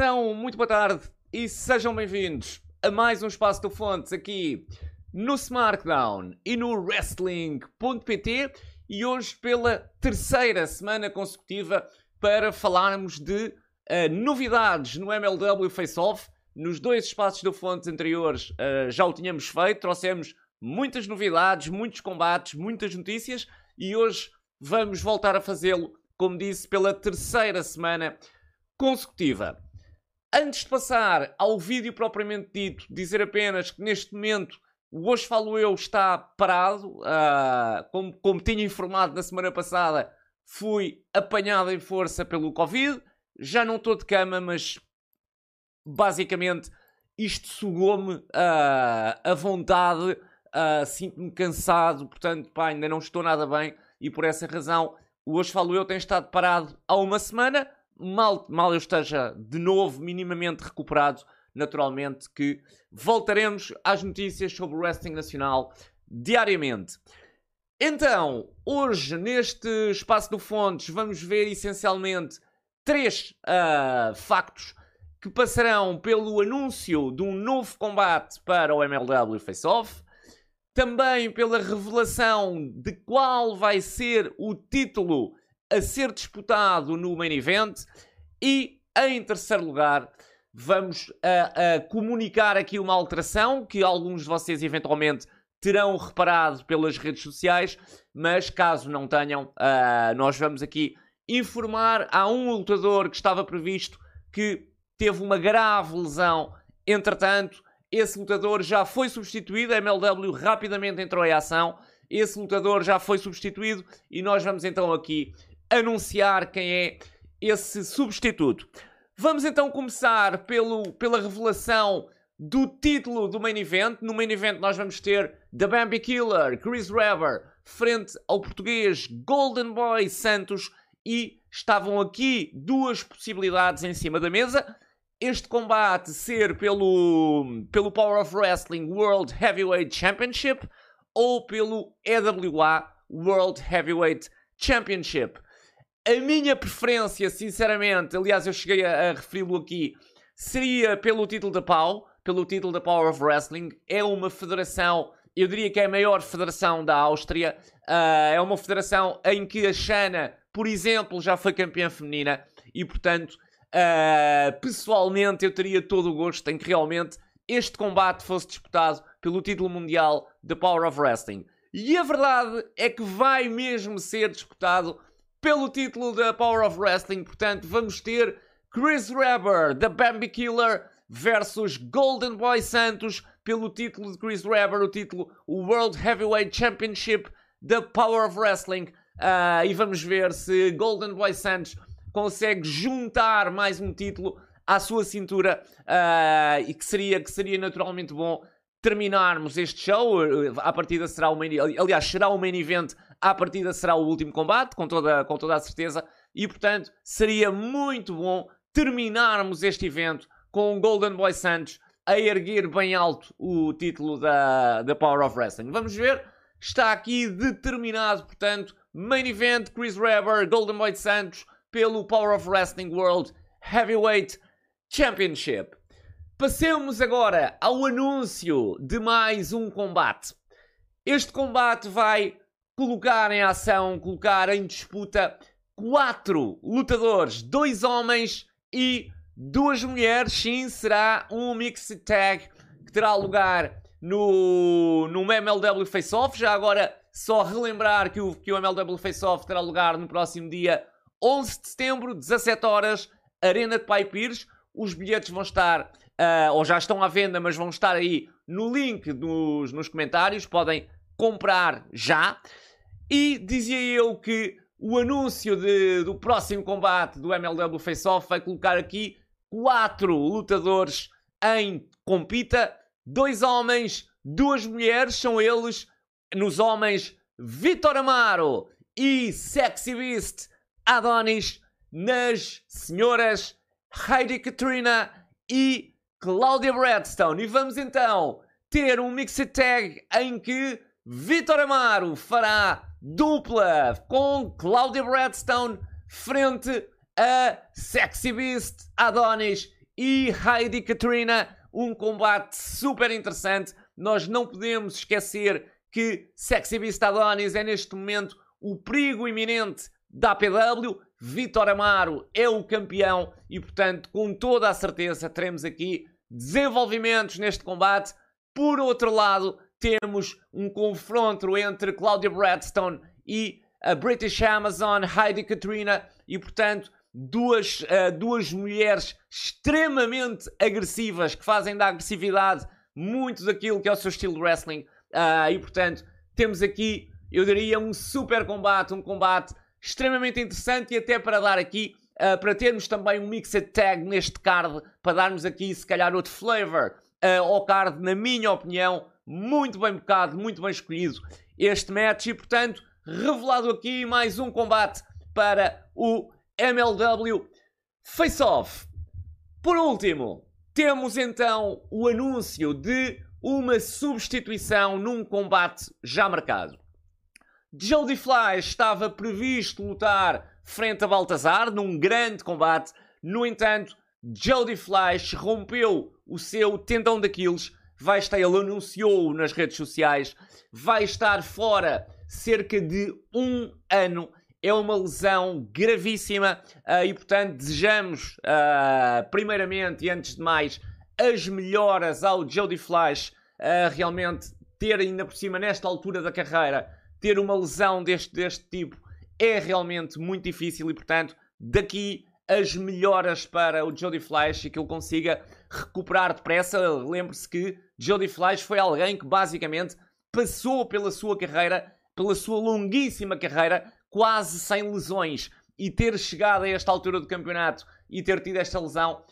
Então, muito boa tarde e sejam bem-vindos a mais um Espaço do Fontes aqui no SmackDown e no Wrestling.pt e hoje pela terceira semana consecutiva para falarmos de uh, novidades no MLW Face Off. Nos dois espaços do Fontes anteriores uh, já o tínhamos feito, trouxemos muitas novidades, muitos combates, muitas notícias e hoje vamos voltar a fazê-lo, como disse, pela terceira semana consecutiva. Antes de passar ao vídeo propriamente dito, dizer apenas que neste momento o Hoje Falo Eu está parado. Uh, como, como tinha informado na semana passada, fui apanhado em força pelo Covid. Já não estou de cama, mas basicamente isto sugou-me uh, a vontade. Uh, Sinto-me cansado, portanto, pá, ainda não estou nada bem e por essa razão o Hoje Falo Eu tem estado parado há uma semana mal, mal eu esteja de novo minimamente recuperado, naturalmente que voltaremos às notícias sobre o wrestling nacional diariamente. Então, hoje, neste espaço do Fontes, vamos ver essencialmente três uh, factos que passarão pelo anúncio de um novo combate para o MLW Face Off, também pela revelação de qual vai ser o título a ser disputado no main event. E em terceiro lugar vamos a, a comunicar aqui uma alteração que alguns de vocês eventualmente terão reparado pelas redes sociais, mas caso não tenham, uh, nós vamos aqui informar. Há um lutador que estava previsto que teve uma grave lesão, entretanto, esse lutador já foi substituído, a MLW rapidamente entrou em ação, esse lutador já foi substituído. E nós vamos então aqui anunciar quem é esse substituto. Vamos então começar pelo, pela revelação do título do main event. No main event nós vamos ter The Bambi Killer, Chris Rever, frente ao português Golden Boy Santos e estavam aqui duas possibilidades em cima da mesa. Este combate ser pelo, pelo Power of Wrestling World Heavyweight Championship ou pelo EWA World Heavyweight Championship. A minha preferência, sinceramente, aliás, eu cheguei a, a referi-lo aqui, seria pelo título da PAU, pelo título da Power of Wrestling. É uma federação, eu diria que é a maior federação da Áustria. Uh, é uma federação em que a Xana, por exemplo, já foi campeã feminina e, portanto, uh, pessoalmente, eu teria todo o gosto em que realmente este combate fosse disputado pelo título mundial da Power of Wrestling. E a verdade é que vai mesmo ser disputado pelo título da Power of Wrestling. Portanto, vamos ter Chris Webber, da Bambi Killer, versus Golden Boy Santos pelo título de Chris Webber, o título World Heavyweight Championship da Power of Wrestling. Uh, e vamos ver se Golden Boy Santos consegue juntar mais um título à sua cintura uh, e que seria, que seria naturalmente bom terminarmos este show. A partida será o main, aliás, será o main event à partida será o último combate, com toda, com toda a certeza, e portanto seria muito bom terminarmos este evento com o Golden Boy Santos a erguer bem alto o título da, da Power of Wrestling. Vamos ver, está aqui determinado, portanto, main event Chris Webber, Golden Boy Santos pelo Power of Wrestling World Heavyweight Championship. Passemos agora ao anúncio de mais um combate. Este combate vai colocar em ação, colocar em disputa quatro lutadores, dois homens e duas mulheres. Sim, será um mixed tag que terá lugar no, no MLW Face Off. Já agora, só relembrar que o, que o MLW Face Off terá lugar no próximo dia 11 de setembro, 17 horas, Arena de Pai Pires. Os bilhetes vão estar, uh, ou já estão à venda, mas vão estar aí no link dos, nos comentários. Podem comprar já. E dizia eu que o anúncio de, do próximo combate do MLW Face Off vai colocar aqui quatro lutadores em compita, dois homens, duas mulheres, são eles, nos homens, Vitor Amaro e Sexy Beast Adonis, nas senhoras, Heidi Katrina e Claudia Bradstone. E vamos então ter um mixed tag em que Vitor Amaro fará dupla com Claudia Bradstone frente a Sexy Beast, Adonis e Heidi Katrina. Um combate super interessante. Nós não podemos esquecer que Sexy Beast Adonis é neste momento o perigo iminente da APW. Vitor Amaro é o campeão e, portanto, com toda a certeza, teremos aqui desenvolvimentos neste combate. Por outro lado, temos um confronto entre Claudia Bradstone e a British Amazon, Heidi Katrina, e portanto, duas, uh, duas mulheres extremamente agressivas que fazem da agressividade muito daquilo que é o seu estilo de wrestling. Uh, e portanto, temos aqui, eu diria, um super combate, um combate extremamente interessante e até para dar aqui, uh, para termos também um mixed tag neste card, para darmos aqui se calhar outro flavor uh, ao card, na minha opinião, muito bem bocado, muito bem escolhido este match e portanto, revelado aqui mais um combate para o MLW Face Off. Por último, temos então o anúncio de uma substituição num combate já marcado. Jody Fly estava previsto lutar frente a Baltazar num grande combate. No entanto, Jody Flash rompeu o seu tendão daqueles. Vai estar, ele anunciou nas redes sociais, vai estar fora cerca de um ano. É uma lesão gravíssima uh, e, portanto, desejamos, uh, primeiramente e antes de mais, as melhoras ao Jody Flash. Uh, realmente, ter ainda por cima, nesta altura da carreira, ter uma lesão deste, deste tipo é realmente muito difícil e, portanto, daqui as melhoras para o Jody Flash e que ele consiga recuperar depressa. Lembre-se que Jody Flash foi alguém que basicamente passou pela sua carreira, pela sua longuíssima carreira, quase sem lesões. E ter chegado a esta altura do campeonato e ter tido esta lesão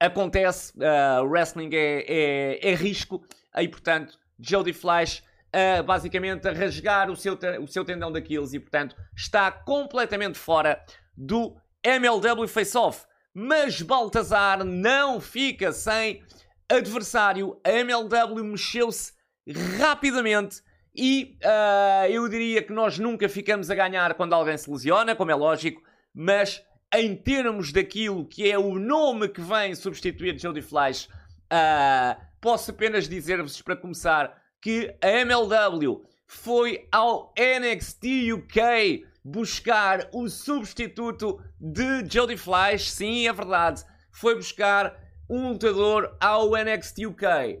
acontece. Uh, wrestling é, é, é risco. E portanto, Jody Flash uh, basicamente a rasgar o seu, o seu tendão daqueles e, portanto, está completamente fora do MLW Face-Off. Mas Baltazar não fica sem adversário. A MLW mexeu-se rapidamente e uh, eu diria que nós nunca ficamos a ganhar quando alguém se lesiona, como é lógico, mas em termos daquilo que é o nome que vem substituir Jody Flash, uh, posso apenas dizer-vos para começar que a MLW foi ao NXT UK buscar o substituto de Jody Flash. Sim, é verdade. Foi buscar um lutador ao NXT UK.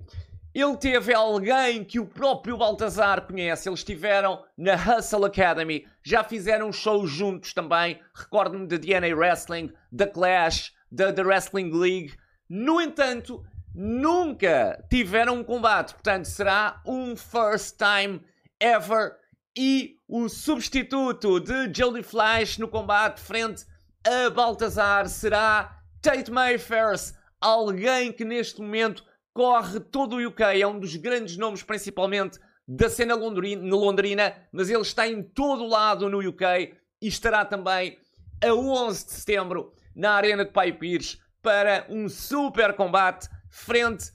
Ele teve alguém que o próprio Baltazar conhece. Eles estiveram na Hustle Academy. Já fizeram shows juntos também. Recordo-me de DNA Wrestling, da Clash, da The Wrestling League. No entanto, nunca tiveram um combate. Portanto, será um first time ever. E o substituto de Jody Flash no combate frente a Baltazar será Tate Mayfair, alguém que neste momento corre todo o UK, é um dos grandes nomes principalmente da cena londrina, mas ele está em todo o lado no UK e estará também a 11 de setembro na Arena de Pai Pires para um super combate frente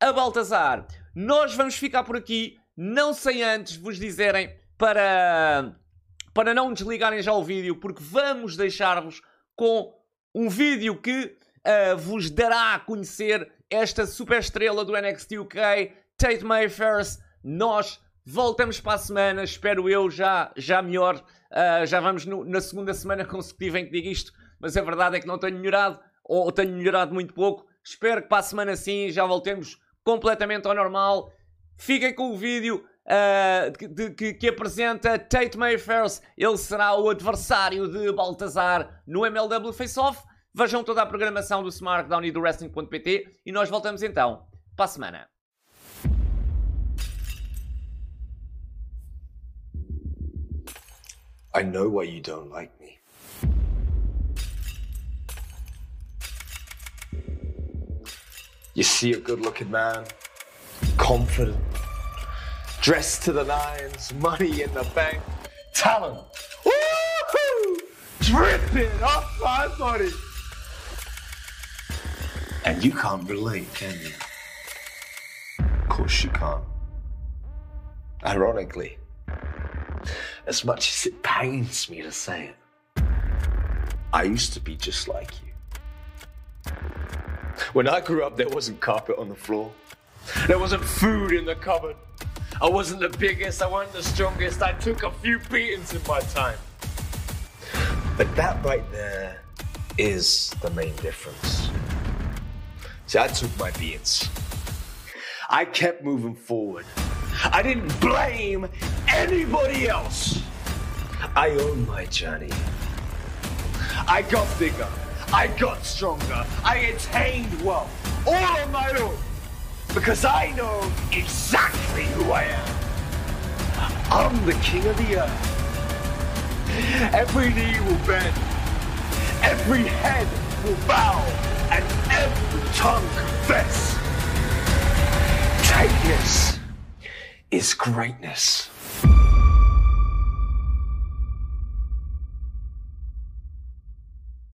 a Baltazar. Nós vamos ficar por aqui, não sem antes vos dizerem para, para não desligarem já o vídeo, porque vamos deixar-vos com um vídeo que uh, vos dará a conhecer esta super estrela do NXT UK, Tate Mayfair. Nós voltamos para a semana, espero eu, já, já melhor. Uh, já vamos no, na segunda semana consecutiva em que digo isto, mas a verdade é que não tenho melhorado, ou tenho melhorado muito pouco. Espero que para a semana sim já voltemos completamente ao normal. Fiquem com o vídeo uh, de, que, que, apresenta Tate Mayfair. Ele será o adversário de Baltazar no MLW Face Off. Vejam toda a programação do SmartDown e do Wrestling.pt e nós voltamos então para a semana. I know why you don't like me. You see a good looking man, confident, dressed to the nines, money in the bank, talent. Woo-hoo! Dripping off my body. And you can't relate, can you? Of course you can't. Ironically, as much as it pains me to say it, I used to be just like you. When I grew up, there wasn't carpet on the floor. There wasn't food in the cupboard. I wasn't the biggest, I wasn't the strongest. I took a few beatings in my time. But that right there is the main difference. See, I took my beatings. I kept moving forward. I didn't blame anybody else. I own my journey. I got bigger. I got stronger. I attained wealth. All on my own. Because I know exactly who I am. I'm the king of the earth. Every knee will bend. Every head will bow. And every tongue confess. Greatness is greatness.